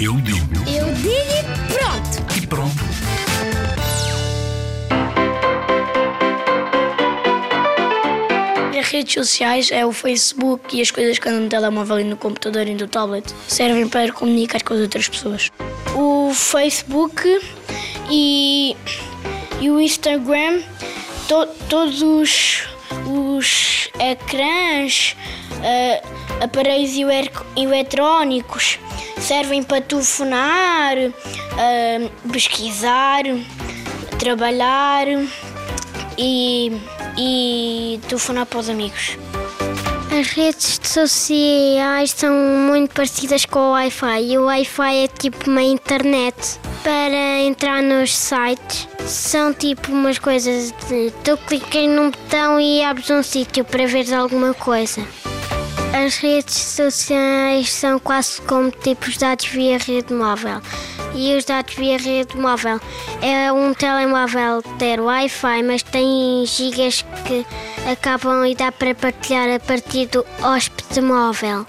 Eu digo Eu digo e pronto. e pronto. As redes sociais é o Facebook e as coisas que andam no telemóvel e no computador e no tablet servem para comunicar com as outras pessoas. O Facebook e, e o Instagram, to- todos os, os ecrãs, eh, aparelhos eletrónicos servem para telefonar, eh, pesquisar, trabalhar e, e telefonar para os amigos. As redes sociais são muito parecidas com o Wi-Fi e o Wi-Fi é tipo uma internet. Para entrar nos sites são tipo umas coisas de tu clicas num botão e abres um sítio para veres alguma coisa. As redes sociais são quase como tipos dados via rede móvel. E os dados via rede móvel é um telemóvel ter Wi-Fi, mas tem gigas que acabam e dá para partilhar a partir do hóspede móvel.